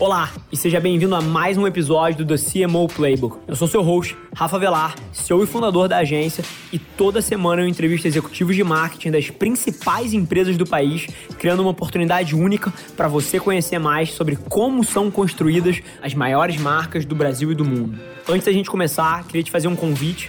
Olá e seja bem-vindo a mais um episódio do CMO Playbook. Eu sou seu host, Rafa Velar, CEO e fundador da agência, e toda semana eu entrevisto executivos de marketing das principais empresas do país, criando uma oportunidade única para você conhecer mais sobre como são construídas as maiores marcas do Brasil e do mundo. Antes da gente começar, queria te fazer um convite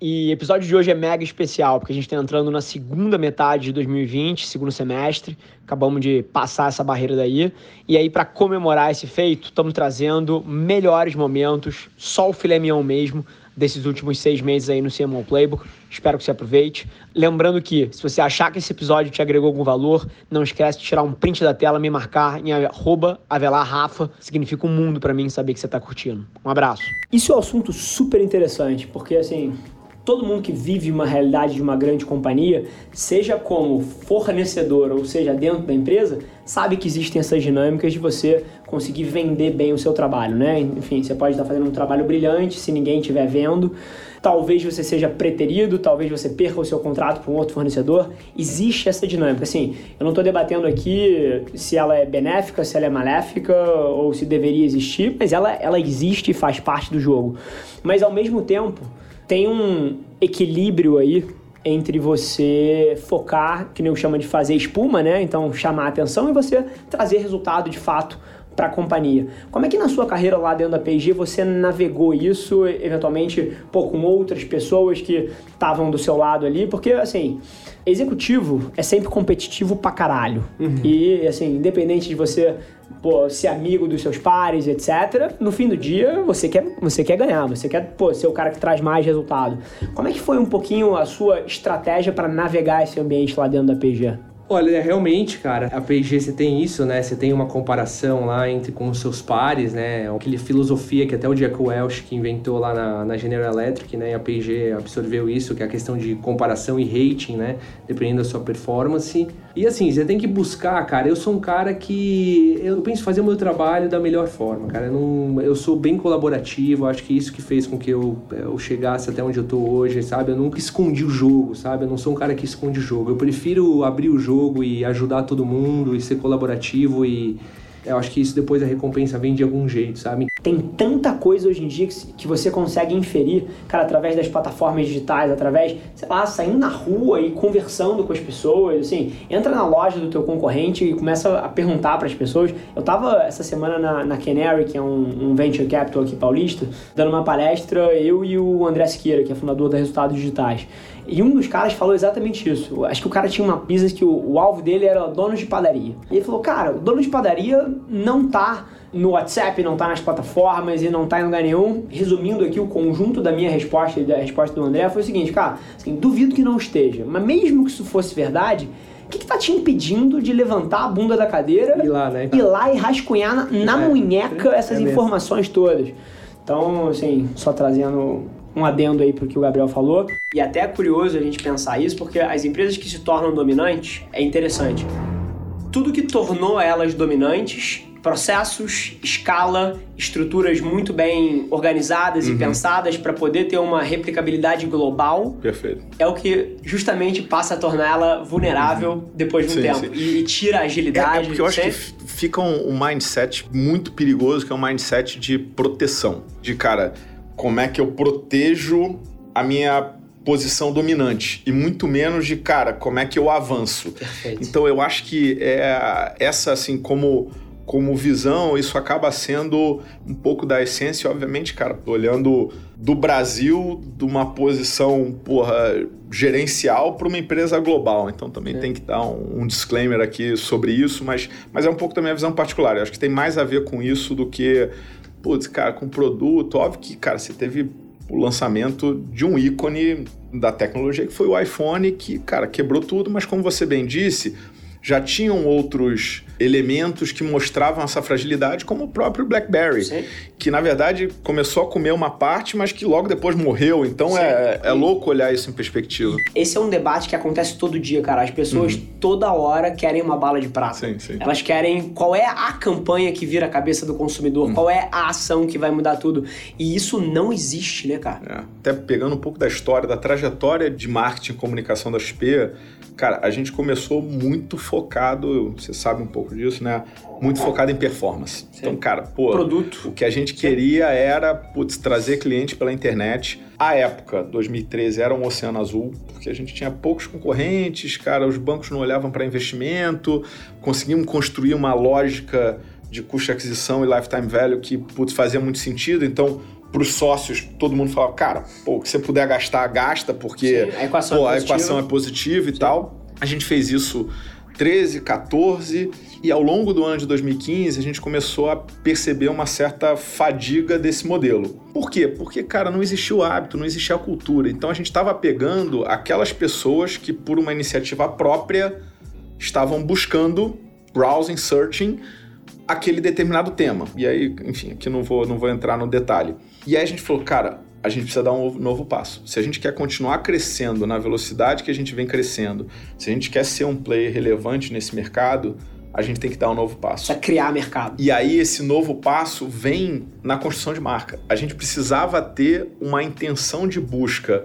E o episódio de hoje é mega especial, porque a gente está entrando na segunda metade de 2020, segundo semestre. Acabamos de passar essa barreira daí. E aí, para comemorar esse feito, estamos trazendo melhores momentos, só o filé mignon mesmo, desses últimos seis meses aí no CMO Playbook. Espero que você aproveite. Lembrando que, se você achar que esse episódio te agregou algum valor, não esquece de tirar um print da tela, me marcar em avelarrafa. Significa um mundo para mim saber que você está curtindo. Um abraço. Isso é um assunto super interessante, porque assim, todo mundo que vive uma realidade de uma grande companhia, seja como fornecedor ou seja dentro da empresa, sabe que existem essas dinâmicas de você conseguir vender bem o seu trabalho, né? Enfim, você pode estar fazendo um trabalho brilhante se ninguém estiver vendo. Talvez você seja preterido, talvez você perca o seu contrato para um outro fornecedor. Existe essa dinâmica. Assim, eu não estou debatendo aqui se ela é benéfica, se ela é maléfica ou se deveria existir, mas ela, ela existe e faz parte do jogo. Mas ao mesmo tempo, tem um equilíbrio aí entre você focar, que nem eu chamo de fazer espuma, né? Então chamar a atenção e você trazer resultado de fato para a companhia. Como é que na sua carreira lá dentro da P&G você navegou isso, eventualmente, pô, com outras pessoas que estavam do seu lado ali? Porque, assim, executivo é sempre competitivo pra caralho. Uhum. E, assim, independente de você pô, ser amigo dos seus pares, etc. No fim do dia, você quer, você quer ganhar, você quer pô, ser o cara que traz mais resultado. Como é que foi um pouquinho a sua estratégia para navegar esse ambiente lá dentro da PG? Olha, realmente, cara, a P&G você tem isso, né? Você tem uma comparação lá entre com os seus pares, né? Aquela filosofia que até o Jack Welch que inventou lá na, na General Electric, né? E a P&G absorveu isso, que é a questão de comparação e rating, né? Dependendo da sua performance. E assim, você tem que buscar, cara. Eu sou um cara que eu penso fazer o meu trabalho da melhor forma, cara. Eu, não, eu sou bem colaborativo, acho que isso que fez com que eu, eu chegasse até onde eu tô hoje, sabe? Eu nunca escondi o jogo, sabe? Eu não sou um cara que esconde o jogo. Eu prefiro abrir o jogo e ajudar todo mundo e ser colaborativo e eu acho que isso depois a recompensa vem de algum jeito, sabe? Tem tanta coisa hoje em dia que você consegue inferir, cara, através das plataformas digitais, através, sei lá, saindo na rua e conversando com as pessoas, assim, entra na loja do teu concorrente e começa a perguntar para as pessoas. Eu tava essa semana na, na Canary, que é um, um, venture capital aqui paulista, dando uma palestra, eu e o André Siqueira, que é fundador da Resultados Digitais. E um dos caras falou exatamente isso. Acho que o cara tinha uma pizza que o, o alvo dele era dono de padaria. E ele falou, cara, o dono de padaria não tá no WhatsApp, não tá nas plataformas e não tá em lugar nenhum. Resumindo aqui, o conjunto da minha resposta e da resposta do André foi o seguinte, cara, assim, duvido que não esteja. Mas mesmo que isso fosse verdade, o que, tá te impedindo de levantar a bunda da cadeira e lá, né? ir lá e rascunhar na, na é, munheca essas é informações todas? Então, assim, só trazendo um adendo aí pro que o Gabriel falou. E até é curioso a gente pensar isso, porque as empresas que se tornam dominantes é interessante. Tudo que tornou elas dominantes processos, escala, estruturas muito bem organizadas uhum. e pensadas para poder ter uma replicabilidade global. Perfeito. É o que justamente passa a torná-la vulnerável uhum. depois de um sim, tempo sim. E, e, tira a agilidade. É, é porque eu acho que fica um, um mindset muito perigoso, que é um mindset de proteção. De cara, como é que eu protejo a minha posição dominante e muito menos de cara como é que eu avanço. Perfeito. Então eu acho que é essa assim como como visão, isso acaba sendo um pouco da essência, obviamente, cara, olhando do Brasil de uma posição, porra, gerencial para uma empresa global. Então também é. tem que dar um, um, disclaimer aqui sobre isso, mas, mas é um pouco da minha visão particular. Eu acho que tem mais a ver com isso do que putz, cara, com produto, óbvio que, cara, você teve o lançamento de um ícone da tecnologia que foi o iPhone, que, cara, quebrou tudo, mas como você bem disse, já tinham outros elementos que mostravam essa fragilidade, como o próprio BlackBerry, Sim. que na verdade começou a comer uma parte, mas que logo depois morreu. Então é, é, louco olhar isso em perspectiva. Esse é um debate que acontece todo dia, cara. As pessoas uhum. toda hora querem uma bala de prata. Sim, sim. Elas querem qual é a campanha que vira a cabeça do consumidor, uhum. qual é a ação que vai mudar tudo. E isso não existe, né, cara? É. Até pegando um pouco da história, da trajetória de marketing e comunicação da XP, cara, a gente começou muito focado, você sabe um pouco disso, né? Muito focado em performance. Sim. Então, cara, pô, produto. O que a gente queria era, putz, trazer cliente pela internet. A época, 2013, era um oceano azul, porque a gente tinha poucos concorrentes, cara, os bancos não olhavam para investimento, conseguimos construir uma lógica de custo de aquisição e lifetime value que, putz, fazia muito sentido. Então, para os sócios, todo mundo falava, cara, pô, o que você puder gastar, gasta, porque Sim, a, equação, pô, é a equação é positiva e Sim. tal. A gente fez isso 13, 14 e ao longo do ano de 2015 a gente começou a perceber uma certa fadiga desse modelo. Por quê? Porque, cara, não existia o hábito, não existia a cultura. Então a gente estava pegando aquelas pessoas que, por uma iniciativa própria, estavam buscando, browsing, searching, aquele determinado tema. E aí, enfim, aqui não vou, não vou entrar no detalhe. E aí a gente falou, cara, a gente precisa dar um novo passo. Se a gente quer continuar crescendo na velocidade que a gente vem crescendo, se a gente quer ser um player relevante nesse mercado, a gente tem que dar um novo passo. Precisa criar mercado. E aí esse novo passo vem na construção de marca. A gente precisava ter uma intenção de busca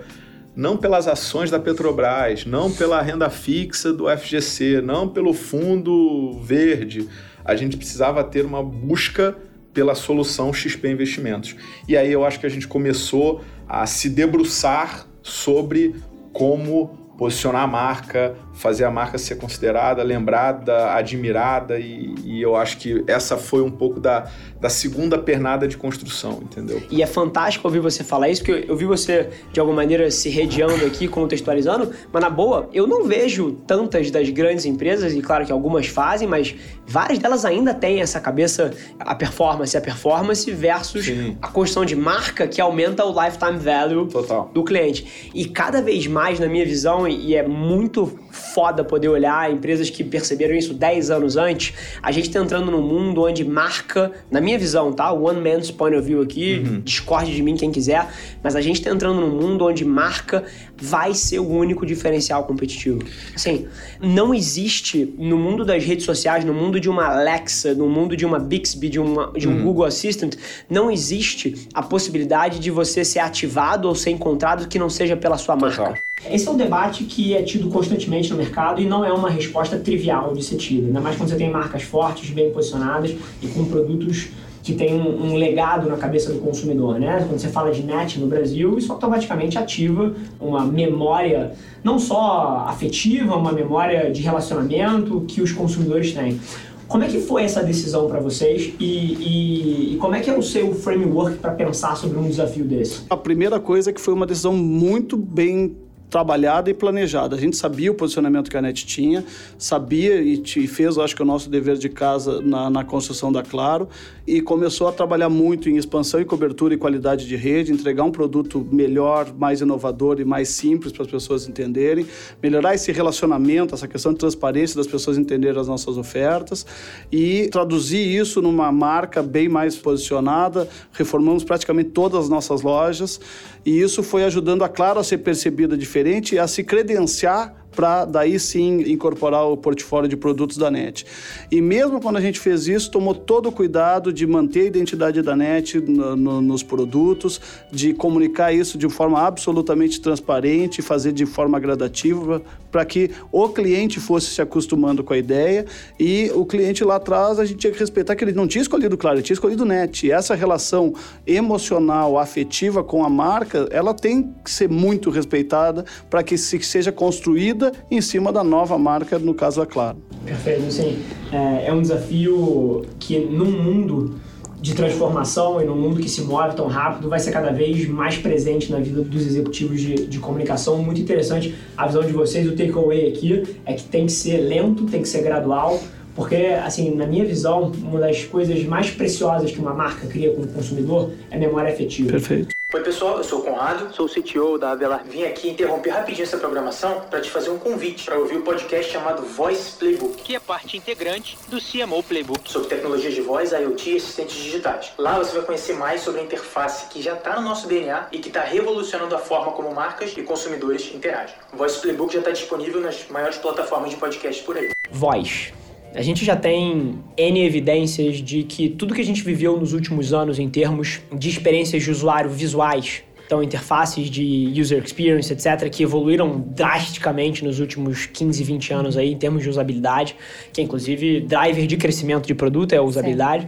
não pelas ações da Petrobras, não pela renda fixa do FGC, não pelo fundo verde. A gente precisava ter uma busca pela solução XP Investimentos. E aí eu acho que a gente começou a se debruçar sobre como posicionar a marca, fazer a marca ser considerada, lembrada, admirada e, e, eu acho que essa foi um pouco da, da segunda pernada de construção, entendeu? E é fantástico ouvir você falar isso, porque eu vi você de alguma maneira se redeando aqui, contextualizando, mas na boa, eu não vejo tantas das grandes empresas, e claro que algumas fazem, mas várias delas ainda têm essa cabeça, a performance, a performance versus Sim. a construção de marca que aumenta o lifetime value Total. do cliente. E cada vez mais, na minha visão, e é muito foda poder olhar empresas que perceberam isso 10 anos antes. A gente tá entrando num mundo onde marca, na minha visão, tá? One man's point of view aqui, uhum. discorde de mim quem quiser, mas a gente tá entrando num mundo onde marca vai ser o único diferencial competitivo. Assim, não existe no mundo das redes sociais, no mundo de uma Alexa, no mundo de uma Bixby, de, uma, de um uhum. Google Assistant, não existe a possibilidade de você ser ativado ou ser encontrado que não seja pela sua marca. Esse é um debate que é tido constantemente no mercado e não é uma resposta trivial de ser tida, ainda mais quando você tem marcas fortes, bem posicionadas e com produtos que tem um, um, legado na cabeça do consumidor, né? Quando você fala de net no Brasil, isso automaticamente ativa uma memória não só afetiva, uma memória de relacionamento que os consumidores têm. Como é que foi essa decisão para vocês e, e, e, como é que é o seu framework para pensar sobre um desafio desse? A primeira coisa é que foi uma decisão muito bem trabalhada e planejada. A gente sabia o posicionamento que a NET tinha, sabia e, fez, acho que, o nosso dever de casa na, na, construção da Claro e começou a trabalhar muito em expansão e cobertura e qualidade de rede, entregar um produto melhor, mais inovador e mais simples para as pessoas entenderem, melhorar esse relacionamento, essa questão de transparência das pessoas entenderem as nossas ofertas e traduzir isso numa marca bem mais posicionada. Reformamos praticamente todas as nossas lojas e isso foi ajudando a Claro a ser percebida diferente e a se credenciar para daí sim incorporar o portfólio de produtos da NET. E mesmo quando a gente fez isso, tomou todo o cuidado de manter a identidade da NET no, no, nos produtos, de comunicar isso de forma absolutamente transparente, fazer de forma gradativa, para que o cliente fosse se acostumando com a ideia e o cliente lá atrás a gente tinha que respeitar que ele não tinha escolhido Claro, ele tinha escolhido NET. E essa relação emocional, afetiva com a marca, ela tem que ser muito respeitada para que se seja construída em cima da nova marca, no caso a Claro. Perfeito, sim. É, é um desafio que num mundo de transformação e num mundo que se move tão rápido vai ser cada vez mais presente na vida dos executivos de, de comunicação. Muito interessante a visão de vocês. O takeaway aqui é que tem que ser lento, tem que ser gradual, Porque, assim, na minha visão, uma das coisas mais preciosas que uma marca cria com o consumidor é memória afetiva. Perfeito. Oi, pessoal, eu sou o Conrado, sou o CTO da Avelar. Vim aqui interromper rapidinho essa programação para te fazer um convite para ouvir o um podcast chamado Voice Playbook, que é parte integrante do CMO Playbook, sobre tecnologias de voz, IoT e assistentes digitais. Lá você vai conhecer mais sobre a interface que já está no nosso DNA e que está revolucionando a forma como marcas e consumidores interagem. O Voice Playbook já está disponível nas maiores plataformas de podcast por aí. Voz a gente já tem N evidências de que tudo que a gente viveu nos últimos anos em termos de experiências de usuário visuais, então interfaces de user experience, etc., que evoluíram drasticamente nos últimos 15, 20 anos aí em termos de usabilidade, que é inclusive driver de crescimento de produto é a usabilidade.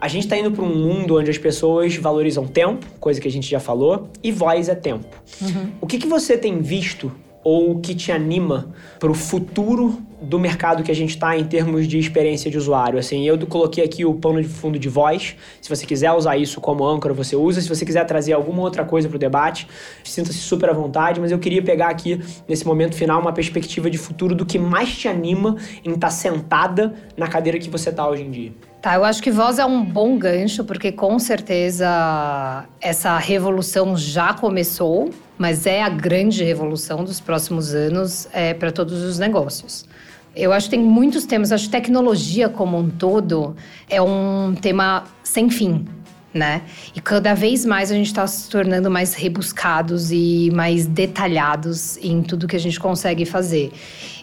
A gente está indo para um mundo onde as pessoas valorizam tempo, coisa que a gente já falou, e voz é tempo. Uhum. O que, que você tem visto ou que te anima para o futuro do mercado que a gente está em termos de experiência de usuário. Assim, eu coloquei aqui o pano de fundo de voz. Se você quiser usar isso como âncora, você usa. Se você quiser trazer alguma outra coisa para o debate, sinta-se super à vontade. Mas eu queria pegar aqui, nesse momento final, uma perspectiva de futuro do que mais te anima em estar tá sentada na cadeira que você está hoje em dia. Tá, eu acho que voz é um bom gancho, porque com certeza essa revolução já começou, mas é a grande revolução dos próximos anos é, para todos os negócios. Eu acho que tem muitos temas, acho que tecnologia como um todo é um tema sem fim, né? E cada vez mais a gente está se tornando mais rebuscados e mais detalhados em tudo que a gente consegue fazer.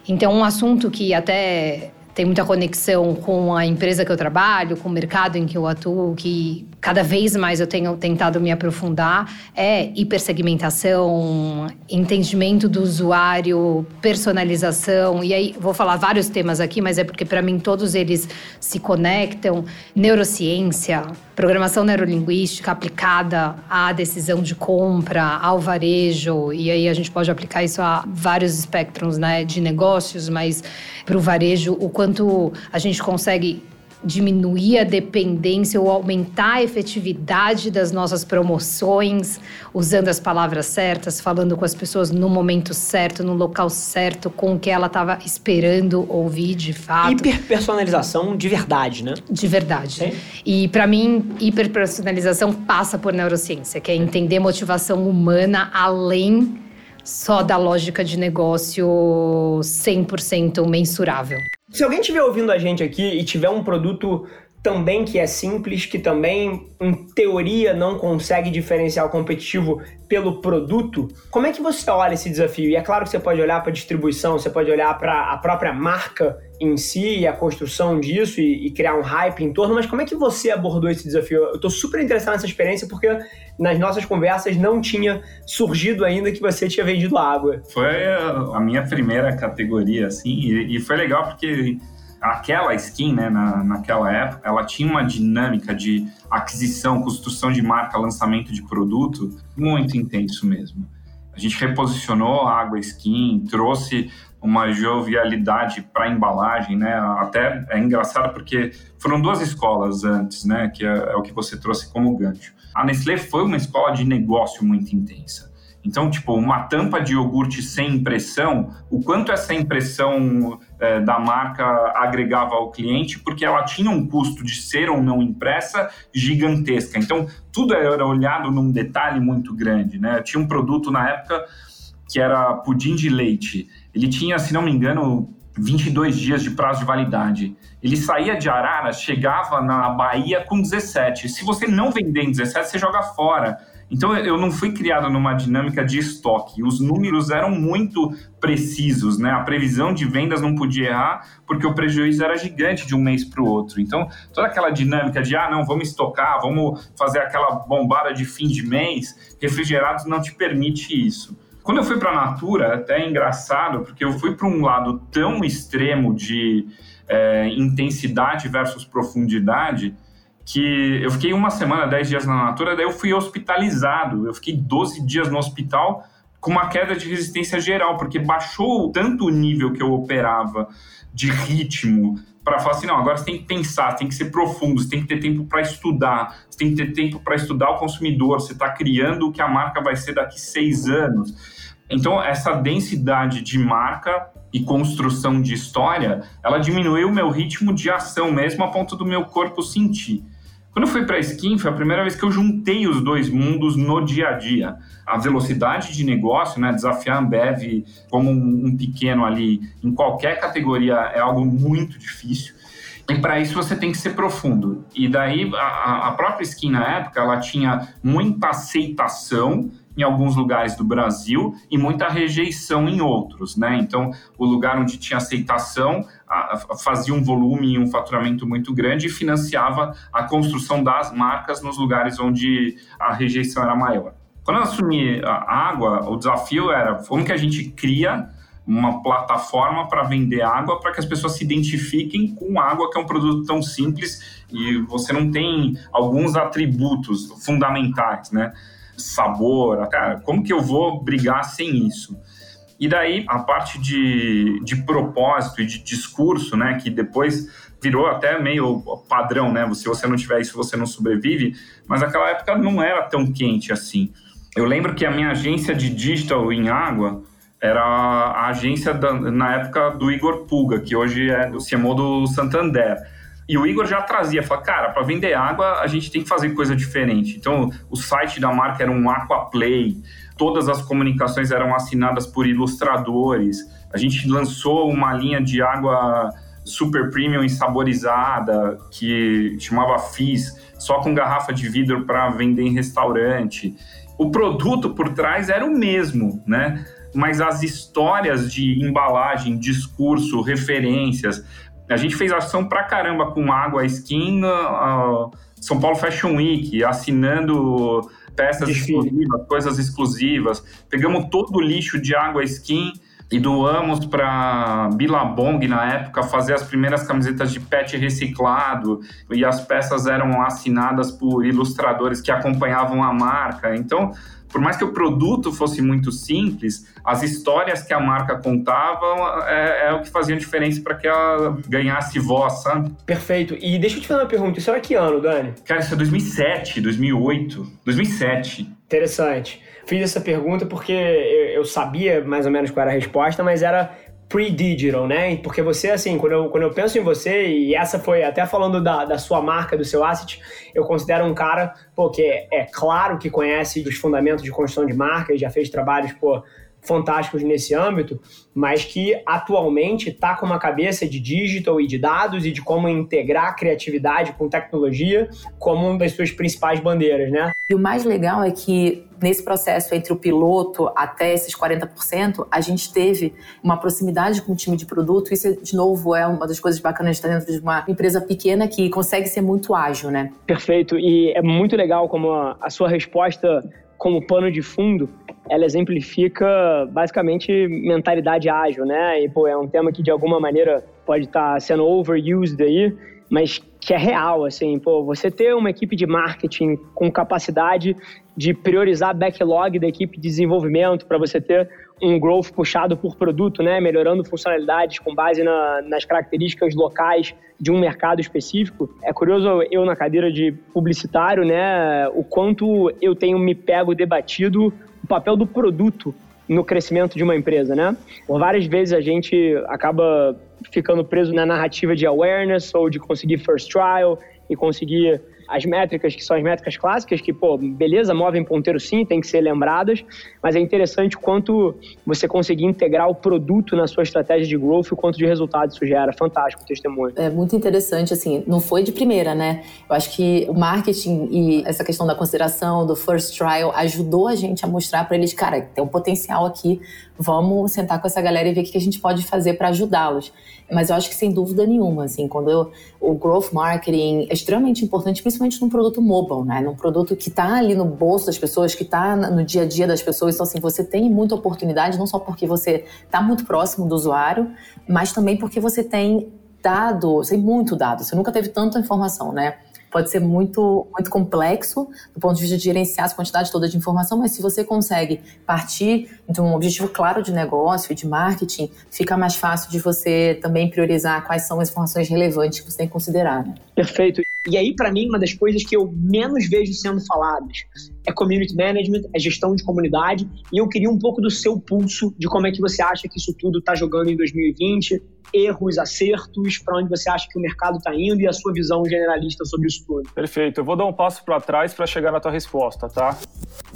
Então, um assunto que até tem muita conexão com a empresa que eu trabalho, com o mercado em que eu atuo, que cada vez mais eu tenho tentado me aprofundar, é hipersegmentação, entendimento do usuário, personalização. E aí vou falar vários temas aqui, mas é porque para mim todos eles se conectam. Neurociência, programação neurolinguística aplicada à decisão de compra, ao varejo, e aí a gente pode aplicar isso a vários espectros né, de negócios, mas para o varejo, o quanto a gente consegue diminuir a dependência ou aumentar a efetividade das nossas promoções, usando as palavras certas, falando com as pessoas no momento certo, no local certo, com o que ela estava esperando ouvir de fato. Hiperpersonalização de verdade, né? De verdade. Sim. E para mim, hiperpersonalização passa por neurociência, que é entender motivação humana além só da lógica de negócio 100% mensurável. Se alguém estiver ouvindo a gente aqui e tiver um produto também que é simples, que também, em teoria, não consegue diferenciar o competitivo pelo produto, como é que você olha esse desafio? E é claro que você pode olhar para a distribuição, você pode olhar para a própria marca em si e a construção disso e, e, criar um hype em torno, mas como é que você abordou esse desafio? Eu estou super interessado nessa experiência porque nas nossas conversas não tinha surgido ainda que você tinha vendido água. Foi a minha primeira categoria, assim, e, e foi legal porque aquela skin, né, na, naquela época, ela tinha uma dinâmica de aquisição, construção de marca, lançamento de produto muito intenso mesmo. A gente reposicionou a água skin, trouxe uma jovialidade para embalagem, né? Até é engraçado porque foram duas escolas antes, né? Que é, é o que você trouxe como gancho. A Nestlé foi uma escola de negócio muito intensa. Então, tipo, uma tampa de iogurte sem impressão, o quanto essa impressão é, da marca agregava ao cliente, porque ela tinha um custo de ser ou não impressa gigantesca. Então, tudo era olhado num detalhe muito grande, né? Tinha um produto na época que era pudim de leite. Ele tinha, se não me engano, 22 dias de prazo de validade. Ele saía de Araras, chegava na Bahia com 17. Se você não vender em 17, você joga fora. Então eu não fui criado numa dinâmica de estoque. Os números eram muito precisos, né? A previsão de vendas não podia errar porque o prejuízo era gigante de um mês para o outro. Então toda aquela dinâmica de ah não vamos estocar, vamos fazer aquela bombada de fim de mês, refrigerados não te permite isso. Quando eu fui para a Natura, até é engraçado porque eu fui para um lado tão extremo de é, intensidade versus profundidade que eu fiquei uma semana, 10 dias na Natura, daí eu fui hospitalizado. Eu fiquei 12 dias no hospital com uma queda de resistência geral, porque baixou tanto o nível que eu operava de ritmo para falar assim, não, agora você tem que pensar, tem que ser profundo, você tem que ter tempo para estudar, você tem que ter tempo para estudar o consumidor, você está criando o que a marca vai ser daqui seis anos Então, essa densidade de marca e construção de história, ela diminuiu o meu ritmo de ação mesmo a ponto do meu corpo sentir. Quando eu fui para a Skin, foi a primeira vez que eu juntei os dois mundos no dia a dia. A velocidade de negócio, né, desafiar a Ambev como um pequeno ali em qualquer categoria é algo muito difícil. E para isso você tem que ser profundo. E daí a, a própria Skin na época, ela tinha muita aceitação em alguns lugares do Brasil e muita rejeição em outros, né? Então, o lugar onde tinha aceitação fazia um volume e um faturamento muito grande e financiava a construção das marcas nos lugares onde a rejeição era maior. Quando eu assumi a água, o desafio era como que a gente cria uma plataforma para vender água para que as pessoas se identifiquem com água, que é um produto tão simples e você não tem alguns atributos fundamentais, né? Sabor, cara, como que eu vou brigar sem isso? E daí a parte de, de propósito e de discurso, né, que depois virou até meio padrão, né? Se você não tiver isso, você não sobrevive. Mas naquela época não era tão quente assim. Eu lembro que a minha agência de digital em água era a agência da, na época do Igor Puga, que hoje é do CMO do Santander. E o Igor já trazia, falava, cara, para vender água a gente tem que fazer coisa diferente. Então, o site da marca era um Aquaplay, todas as comunicações eram assinadas por ilustradores. A gente lançou uma linha de água super premium e saborizada que chamava Fizz, só com garrafa de vidro para vender em restaurante. O produto por trás era o mesmo, né? mas as histórias de embalagem, discurso, referências. A gente fez ação pra caramba com Água Skin, uh, São Paulo Fashion Week, assinando peças exclusivas, coisas exclusivas. Pegamos todo o lixo de Água Skin e doamos para Billabong na época fazer as primeiras camisetas de pet reciclado e as peças eram assinadas por ilustradores que acompanhavam a marca. Então, por mais que o produto fosse muito simples, as histórias que a marca contava é, é o que fazia diferença para que ela ganhasse voz, sabe? Perfeito. E deixa eu te fazer uma pergunta. Isso era que ano, Dani? Cara, isso é 2007, 2008, 2007. Interessante. Fiz essa pergunta porque eu sabia mais ou menos qual era a resposta, mas era pre-digital, né? Porque você, assim, quando eu, quando eu penso em você, e essa foi até falando da, da sua marca, do seu asset, eu considero um cara, pô, que é, é claro que conhece os fundamentos de construção de marca e já fez trabalhos, pô, fantásticos nesse âmbito, mas que atualmente está com uma cabeça de digital e de dados e de como integrar criatividade com tecnologia como uma das suas principais bandeiras, né? E o mais legal é que nesse processo entre o piloto até esses 40%, a gente teve uma proximidade com o time de produto. Isso, de novo, é uma das coisas bacanas de estar dentro de uma empresa pequena que consegue ser muito ágil, né? Perfeito. E é muito legal como a sua resposta como pano de fundo, ela exemplifica basicamente mentalidade ágil, né? E pô, é um tema que de alguma maneira pode estar tá sendo overused aí, mas que é real, assim, pô, você ter uma equipe de marketing com capacidade de priorizar backlog da equipe de desenvolvimento para você ter um growth puxado por produto, né, melhorando funcionalidades com base na, nas características locais de um mercado específico. É curioso eu na cadeira de publicitário, né, o quanto eu tenho me pego debatido o papel do produto no crescimento de uma empresa, né? Por várias vezes a gente acaba ficando preso na narrativa de awareness ou de conseguir first trial e conseguir as métricas, que são as métricas clássicas, que, pô, beleza, movem ponteiro sim, tem que ser lembradas, mas é interessante quanto você conseguir integrar o produto na sua estratégia de growth e o quanto de resultado isso gera. Fantástico testemunho. É muito interessante, assim, não foi de primeira, né? Eu acho que o marketing e essa questão da consideração, do first trial, ajudou a gente a mostrar para eles, cara, tem um potencial aqui, vamos sentar com essa galera e ver o que a gente pode fazer para ajudá-los. Mas eu acho que sem dúvida nenhuma, assim, quando eu, o growth marketing é extremamente importante, principalmente num produto mobile, né? Num produto que está ali no bolso das pessoas, que está no dia a dia das pessoas. Então, assim, você tem muita oportunidade, não só porque você está muito próximo do usuário, mas também porque você tem dado, você tem muito dado. Você nunca teve tanta informação, né? Pode ser muito, muito complexo do ponto de vista de gerenciar essa quantidade toda de informação, mas se você consegue partir de um objetivo claro de negócio de marketing, fica mais fácil de você também priorizar quais são as informações relevantes que você tem que considerar. Né? Perfeito. E aí, para mim, uma das coisas que eu menos vejo sendo faladas é community management, é gestão de comunidade. E eu queria um pouco do seu pulso de como é que você acha que isso tudo está jogando em 2020, erros, acertos, para onde você acha que o mercado está indo e a sua visão generalista sobre isso tudo. Perfeito. Eu vou dar um passo para trás para chegar na tua resposta, tá?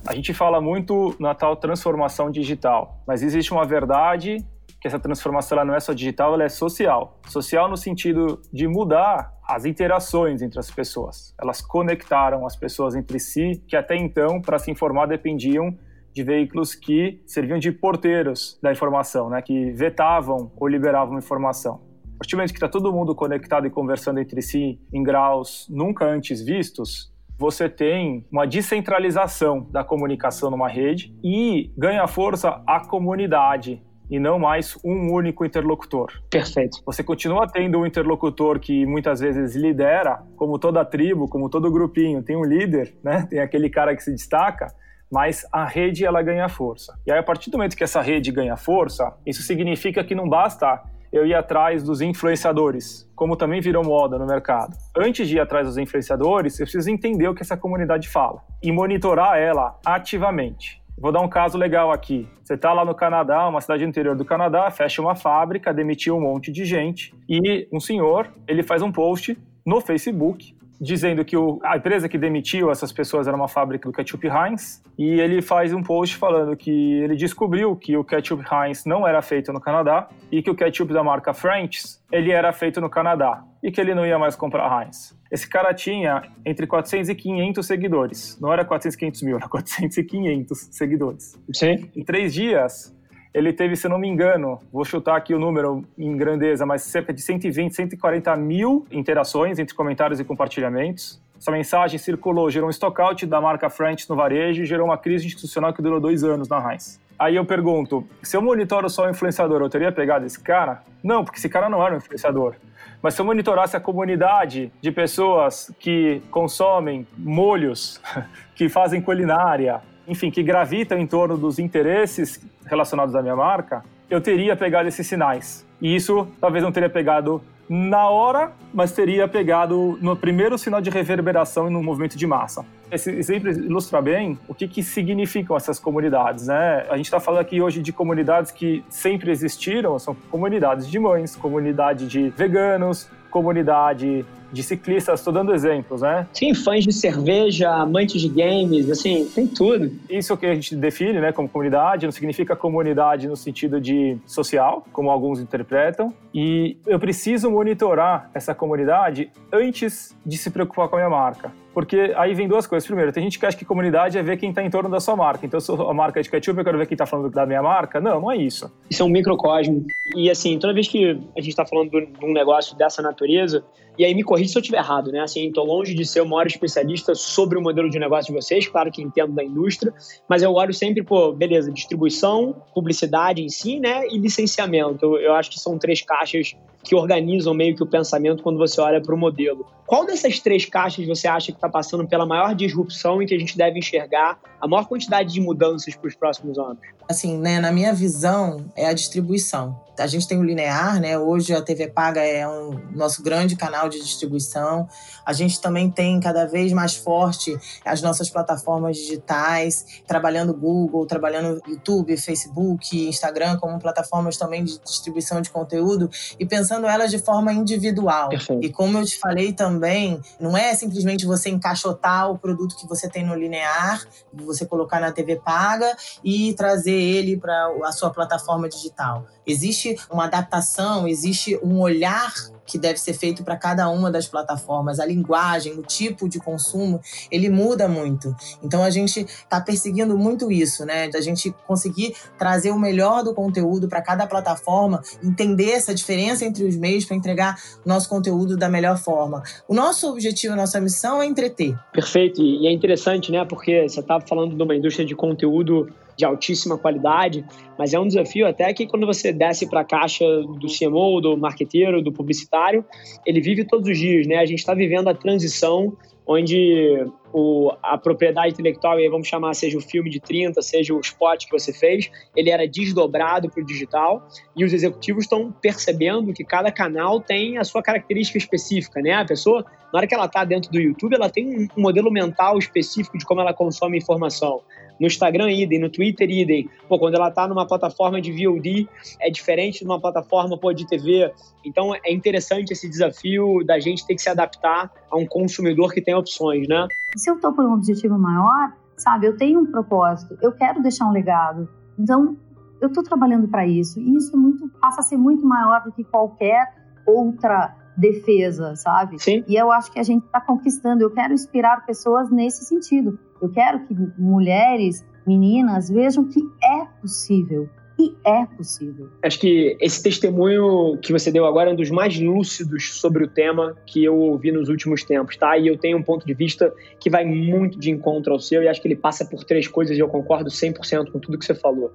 A gente fala muito na tal transformação digital, mas existe uma verdade que essa transformação ela não é só digital, ela é social. Social no sentido de mudar as interações entre as pessoas. Elas conectaram as pessoas entre si, que até então, para se informar, dependiam de veículos que serviam de porteiros da informação, né, que vetavam ou liberavam informação. A partir do momento que está todo mundo conectado e conversando entre si em graus nunca antes vistos, você tem uma descentralização da comunicação numa rede e ganha força a comunidade, e não mais um único interlocutor. Perfeito. Você continua tendo um interlocutor que muitas vezes lidera, como toda tribo, como todo grupinho, tem um líder, né? Tem aquele cara que se destaca, mas a rede ela ganha força. E aí a partir do momento que essa rede ganha força, isso significa que não basta eu ir atrás dos influenciadores, como também virou moda no mercado. Antes de ir atrás dos influenciadores, eu preciso entender o que essa comunidade fala e monitorar ela ativamente. Vou dar um caso legal aqui. Você está lá no Canadá, uma cidade interior do Canadá, fecha uma fábrica, demitiu um monte de gente e um senhor, ele faz um post no Facebook dizendo que o, a empresa que demitiu essas pessoas era uma fábrica do ketchup Heinz e ele faz um post falando que ele descobriu que o ketchup Heinz não era feito no Canadá e que o ketchup da marca French's ele era feito no Canadá e que ele não ia mais comprar Heinz. Esse cara tinha entre 400 e 500 seguidores. Não era 400 e 500 mil, era 400 e 500 seguidores. Sim. Em três dias, ele teve, se não me engano, vou chutar aqui o número em grandeza, mas cerca de 120, 140 mil interações entre comentários e compartilhamentos. Essa mensagem circulou, gerou um stockout da marca French no varejo e gerou uma crise institucional que durou dois anos na Heinz. Aí eu pergunto, se eu monitoro só o influenciador, eu teria pegado esse cara? Não, porque esse cara não era um influenciador. Mas se eu monitorasse a comunidade de pessoas que consomem molhos, que fazem culinária, enfim, que gravitam em torno dos interesses relacionados à minha marca, eu teria pegado esses sinais. E isso talvez não teria pegado na hora, mas teria pegado no primeiro sinal de reverberação e no movimento de massa. Esse exemplo ilustra bem o que, que significam essas comunidades. Né? A gente está falando aqui hoje de comunidades que sempre existiram, são comunidades de mães, comunidade de veganos, comunidade de ciclistas, estou dando exemplos, né? Sim, fãs de cerveja, amantes de games, assim, tem tudo. Isso que a gente define, né, como comunidade, não significa comunidade no sentido de social, como alguns interpretam, e eu preciso monitorar essa comunidade antes de se preocupar com a minha marca. Porque aí vem duas coisas. Primeiro, tem gente que acha que comunidade é ver quem está em torno da sua marca. Então, se a marca é de ketchup, eu quero ver quem está falando da minha marca. Não, não é isso. Isso é um microcosmo. E assim, toda vez que a gente está falando de um negócio dessa natureza, e aí me corrija se eu estiver errado, né? Assim, estou longe de ser o maior especialista sobre o modelo de negócio de vocês, claro que entendo da indústria, mas eu olho sempre, pô, beleza, distribuição, publicidade em si, né? E licenciamento. Eu, acho que são três caixas que organizam meio que o pensamento quando você olha para o modelo. Qual dessas três caixas você acha que está passando pela maior disrupção e que a gente deve enxergar a maior quantidade de mudanças para os próximos anos? Assim, né, na minha visão, é a distribuição. A gente tem o linear, né? Hoje a TV Paga é um nosso grande canal de distribuição. A gente também tem cada vez mais forte as nossas plataformas digitais, trabalhando Google, trabalhando YouTube, Facebook, Instagram como plataformas também de distribuição de conteúdo e pensando elas de forma individual. Perfeito. E como eu te falei também, não é simplesmente você encaixotar o produto que você tem no linear, você colocar na TV paga e trazer ele para a sua plataforma digital. Existe uma adaptação, existe um olhar que deve ser feito para cada uma das plataformas. A linguagem, o tipo de consumo, ele muda muito. Então a gente está perseguindo muito isso, né? Da gente conseguir trazer o melhor do conteúdo para cada plataforma, entender essa diferença entre os meios para entregar nosso conteúdo da melhor forma. O nosso objetivo, a nossa missão é entreter. Perfeito. E é interessante, né? Porque você estava falando de uma indústria de conteúdo de altíssima qualidade, mas é um desafio até que quando você desce para a caixa do CMO, do marqueteiro, do publicitário, ele vive todos os dias, né? A gente está vivendo a transição onde o, a propriedade intelectual, e aí vamos chamar, seja o filme de 30, seja o spot que você fez, ele era desdobrado para o digital e os executivos estão percebendo que cada canal tem a sua característica específica, né? A pessoa, na hora que ela está dentro do YouTube, ela tem um modelo mental específico de como ela consome informação. No Instagram, idem. No Twitter, idem. Pô, quando ela está numa plataforma de VOD, é diferente de uma plataforma pô, de TV. Então, é interessante esse desafio da gente ter que se adaptar a um consumidor que tem opções, né? Se eu estou por um objetivo maior, sabe, eu tenho um propósito, eu quero deixar um legado. Então, eu estou trabalhando para isso. E isso é muito, passa a ser muito maior do que qualquer outra defesa, sabe? Sim. E eu acho que a gente está conquistando. Eu quero inspirar pessoas nesse sentido. Eu quero que mulheres, meninas vejam que é possível. E é possível. Acho que esse testemunho que você deu agora é um dos mais lúcidos sobre o tema que eu ouvi nos últimos tempos, tá? E eu tenho um ponto de vista que vai muito de encontro ao seu e acho que ele passa por três coisas e eu concordo 100% com tudo que você falou.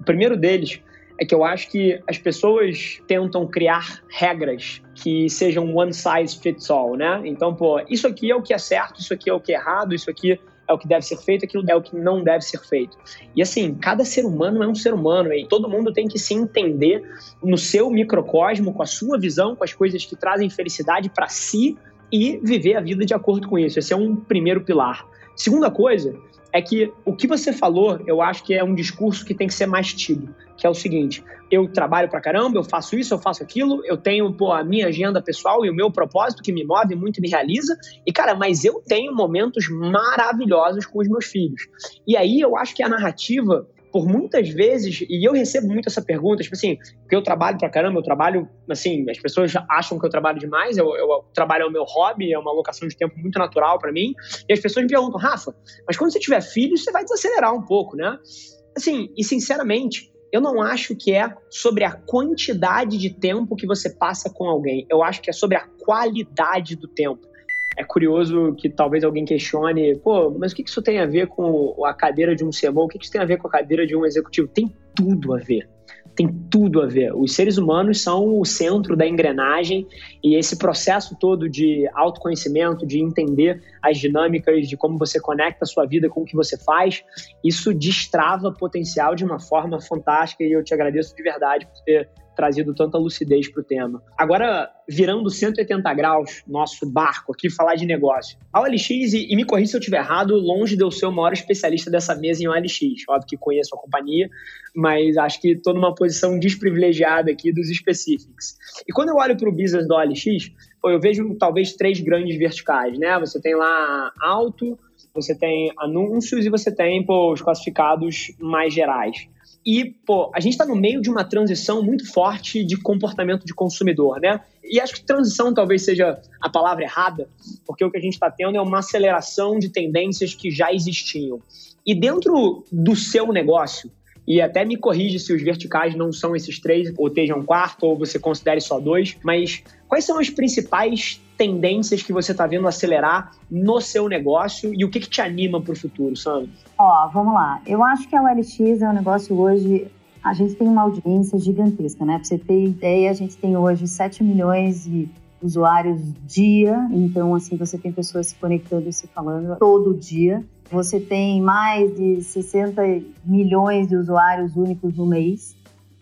O primeiro deles é que eu acho que as pessoas tentam criar regras que sejam one size fits all, né? Então, pô, isso aqui é o que é certo, isso aqui é o que é errado, isso aqui é o que deve ser feito, aquilo é o que não deve ser feito. E assim, cada ser humano é um ser humano e todo mundo tem que se entender no seu microcosmo, com a sua visão, com as coisas que trazem felicidade para si e viver a vida de acordo com isso. Esse é um primeiro pilar. Segunda coisa é que o que você falou, eu acho que é um discurso que tem que ser mais tido, que é o seguinte: eu trabalho pra caramba, eu faço isso, eu faço aquilo, eu tenho pô, a minha agenda pessoal e o meu propósito que me move muito e me realiza, e cara, mas eu tenho momentos maravilhosos com os meus filhos. E aí eu acho que a narrativa por muitas vezes, e eu recebo muito essa pergunta, tipo assim, porque eu trabalho pra caramba, eu trabalho, assim, as pessoas acham que eu trabalho demais, eu, eu trabalho é o meu hobby, é uma alocação de tempo muito natural para mim, e as pessoas me perguntam, Rafa, mas quando você tiver filhos, você vai desacelerar um pouco, né? Assim, e sinceramente, eu não acho que é sobre a quantidade de tempo que você passa com alguém, eu acho que é sobre a qualidade do tempo é curioso que talvez alguém questione, pô, mas o que isso tem a ver com a cadeira de um CMO? O que isso tem a ver com a cadeira de um executivo? Tem tudo a ver. Tem tudo a ver. Os seres humanos são o centro da engrenagem e esse processo todo de autoconhecimento, de entender as dinâmicas, de como você conecta a sua vida com o que você faz, isso destrava potencial de uma forma fantástica e eu te agradeço de verdade por ter trazido tanta lucidez para o tema. Agora, virando 180 graus, nosso barco aqui, falar de negócio. A OLX, e, me corrija se eu estiver errado, longe de eu ser o maior especialista dessa mesa em OLX. Óbvio que conheço a companhia, mas acho que estou numa posição desprivilegiada aqui dos específicos. E quando eu olho para o business do OLX, eu vejo talvez três grandes verticais, né? Você tem lá alto, você tem anúncios e você tem pô, os classificados mais gerais. E, pô, a gente está no meio de uma transição muito forte de comportamento de consumidor, né? E acho que transição talvez seja a palavra errada, porque o que a gente está tendo é uma aceleração de tendências que já existiam. E dentro do seu negócio, e até me corrige se os verticais não são esses três, ou estejam um quarto, ou você considere só dois, mas quais são as principais tendências que você está vendo acelerar no seu negócio e o que, que te anima para o futuro, Sandro? Ó, vamos lá. Eu acho que a OLX é um negócio hoje. A gente tem uma audiência gigantesca, né? Para você ter ideia, a gente tem hoje 7 milhões de usuários dia. Então, assim, você tem pessoas se conectando e se falando todo dia. Você tem mais de 60 milhões de usuários únicos no mês.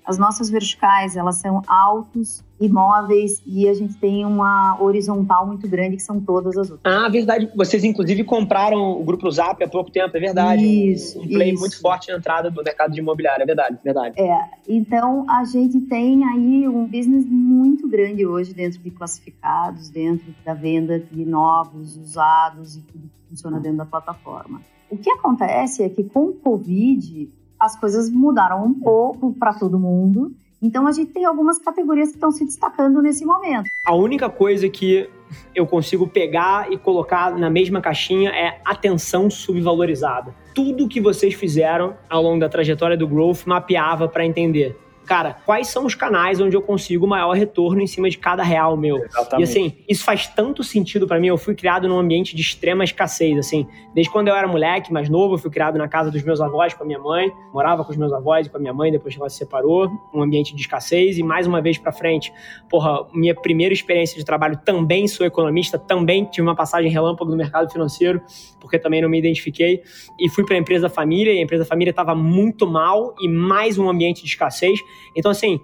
As nossas verticais, elas são altos, imóveis e a gente tem uma horizontal muito grande que são todas as outras. Ah, verdade. Vocês inclusive compraram o Grupo Zap há pouco tempo, é verdade. Isso. Um play isso. muito forte na entrada do mercado de imobiliário, é verdade, verdade. É, então a gente tem aí um business muito grande hoje dentro de classificados, dentro da venda de novos, usados e tudo que funciona dentro da plataforma. O que acontece é que com o Covid as coisas mudaram um pouco para todo mundo. Então a gente tem algumas categorias que estão se destacando nesse momento. A única coisa que eu consigo pegar e colocar na mesma caixinha é atenção subvalorizada. Tudo que vocês fizeram ao longo da trajetória do Growth mapeava para entender cara, quais são os canais onde eu consigo o maior retorno em cima de cada real meu? Exatamente. E assim, isso faz tanto sentido para mim. Eu fui criado num ambiente de extrema escassez, assim. Desde quando eu era moleque, mais novo, eu fui criado na casa dos meus avós com a minha mãe, morava com os meus avós e com a minha mãe depois que ela se separou, um ambiente de escassez e mais uma vez para frente, porra, minha primeira experiência de trabalho também sou economista, também tive uma passagem relâmpago no mercado financeiro, porque também não me identifiquei e fui para a empresa família e a empresa família estava muito mal e mais um ambiente de escassez. Então assim,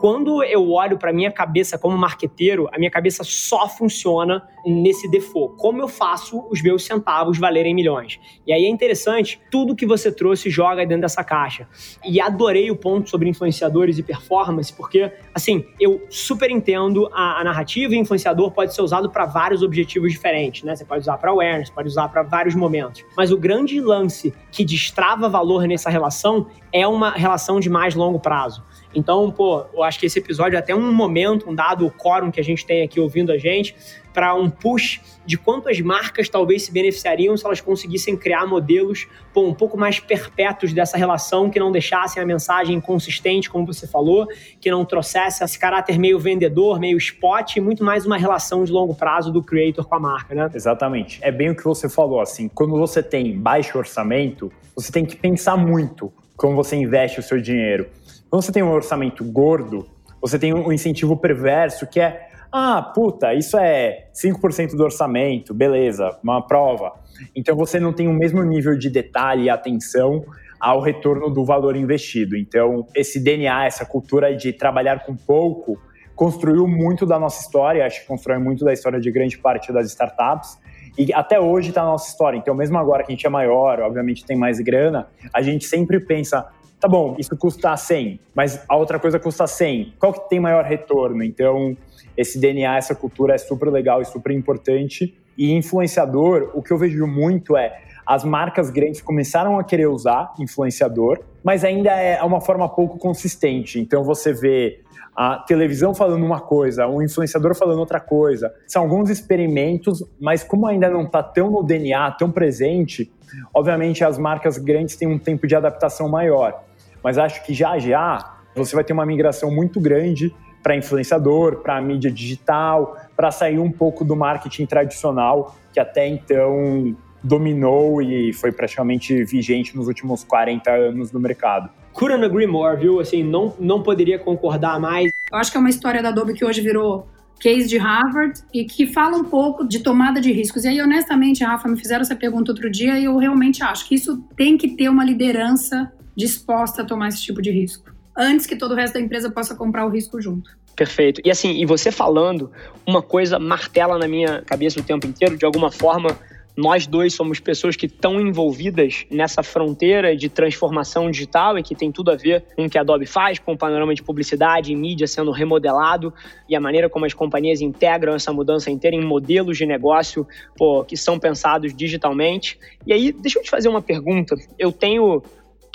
quando eu olho para minha cabeça como marqueteiro, a minha cabeça só funciona nesse default. Como eu faço os meus centavos valerem milhões? E aí é interessante, tudo que você trouxe joga dentro dessa caixa. E adorei o ponto sobre influenciadores e performance, porque, assim, eu super entendo a, a narrativa e influenciador pode ser usado para vários objetivos diferentes, né? Você pode usar para awareness, pode usar para vários momentos. Mas o grande lance que destrava valor nessa relação é uma relação de mais longo prazo. Então, pô, eu acho que esse episódio é até um momento, um dado quórum que a gente tem aqui ouvindo a gente, para um push de quantas marcas talvez se beneficiariam se elas conseguissem criar modelos pô, um pouco mais perpétuos dessa relação, que não deixassem a mensagem consistente, como você falou, que não trouxesse esse caráter meio vendedor, meio spot, e muito mais uma relação de longo prazo do creator com a marca, né? Exatamente. É bem o que você falou, assim, quando você tem baixo orçamento, você tem que pensar muito como você investe o seu dinheiro. Quando você tem um orçamento gordo, você tem um incentivo perverso que é ah, puta, isso é 5% do orçamento, beleza, uma prova. Então você não tem o mesmo nível de detalhe e atenção ao retorno do valor investido. Então, esse DNA, essa cultura de trabalhar com pouco, construiu muito da nossa história, acho que constrói muito da história de grande parte das startups. E até hoje está na nossa história. Então, mesmo agora que a gente é maior, obviamente tem mais grana, a gente sempre pensa, tá bom, isso custa 100, mas a outra coisa custa 100. Qual que tem maior retorno? Então, esse DNA, essa cultura é super legal e super importante. E influenciador, o que eu vejo muito é as marcas grandes começaram a querer usar influenciador, mas ainda é uma forma pouco consistente. Então você vê a televisão falando uma coisa, o influenciador falando outra coisa. São alguns experimentos, mas como ainda não está tão no DNA, tão presente, obviamente as marcas grandes têm um tempo de adaptação maior mas acho que já já você vai ter uma migração muito grande para influenciador, para mídia digital, para sair um pouco do marketing tradicional que até então dominou e foi praticamente vigente nos últimos 40 anos no mercado. Couldn't agree more, viu? Assim, não, não poderia concordar mais. Eu acho que é uma história da Adobe que hoje virou case de Harvard e que fala um pouco de tomada de riscos. E aí, honestamente, Rafa, me fizeram essa pergunta outro dia e eu realmente acho que isso tem que ter uma liderança disposta a tomar esse tipo de risco, antes que todo o resto da empresa possa comprar o risco junto. Perfeito. E assim, e você falando, uma coisa martela na minha cabeça o tempo inteiro, de alguma forma, nós dois somos pessoas que estão envolvidas nessa fronteira de transformação digital e que tem tudo a ver com o que a Adobe faz, com o panorama de publicidade e mídia sendo remodelado e a maneira como as companhias integram essa mudança inteira em modelos de negócio pô, que são pensados digitalmente. E aí, deixa eu te fazer uma pergunta. Eu tenho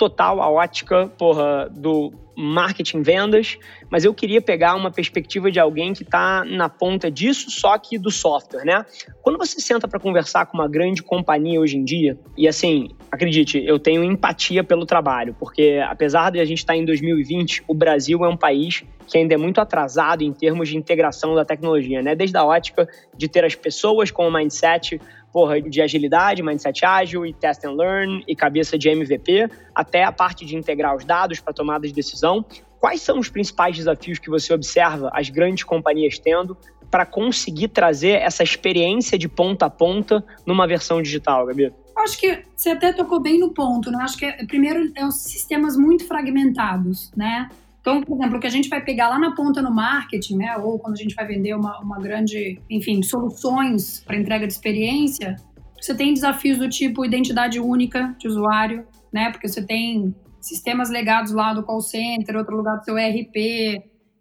total a ótica, porra, do marketing vendas, mas eu queria pegar uma perspectiva de alguém que está na ponta disso, só que do software, né? Quando você senta para conversar com uma grande companhia hoje em dia, e assim, acredite, eu tenho empatia pelo trabalho, porque apesar de a gente estar tá em 2020, o Brasil é um país que ainda é muito atrasado em termos de integração da tecnologia, né? Desde a ótica de ter as pessoas com o mindset porra, de agilidade, mindset ágil e test and learn e cabeça de MVP, até a parte de integrar os dados para tomada de decisão. Quais são os principais desafios que você observa as grandes companhias tendo para conseguir trazer essa experiência de ponta a ponta numa versão digital, Gabi? Acho que você até tocou bem no ponto, né? Acho que primeiro é os sistemas muito fragmentados, né? Então, por exemplo, o que a gente vai pegar lá na ponta no marketing, né, ou quando a gente vai vender uma, uma grande, enfim, soluções para entrega de experiência, você tem desafios do tipo identidade única de usuário, né, porque você tem sistemas legados lá do call center, outro lugar do seu ERP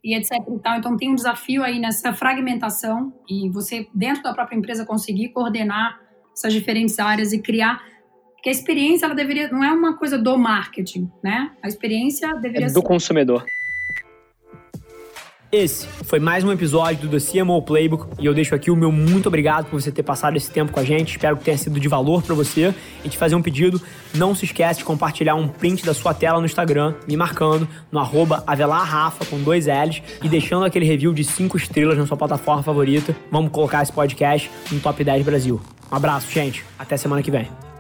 e etc e tal. Então tem um desafio aí nessa fragmentação e você dentro da própria empresa conseguir coordenar essas diferentes áreas e criar que a experiência ela deveria não é uma coisa do marketing, né? A experiência deveria é do ser consumidor. Esse foi mais um episódio do The CMO Playbook e eu deixo aqui o meu muito obrigado por você ter passado esse tempo com a gente. Espero que tenha sido de valor para você e te fazer um pedido. Não se esquece de compartilhar um print da sua tela no Instagram, me marcando no arroba avelarrafa com dois L's e deixando aquele review de cinco estrelas na sua plataforma favorita. Vamos colocar esse podcast no Top 10 Brasil. Um abraço, gente. Até semana que vem.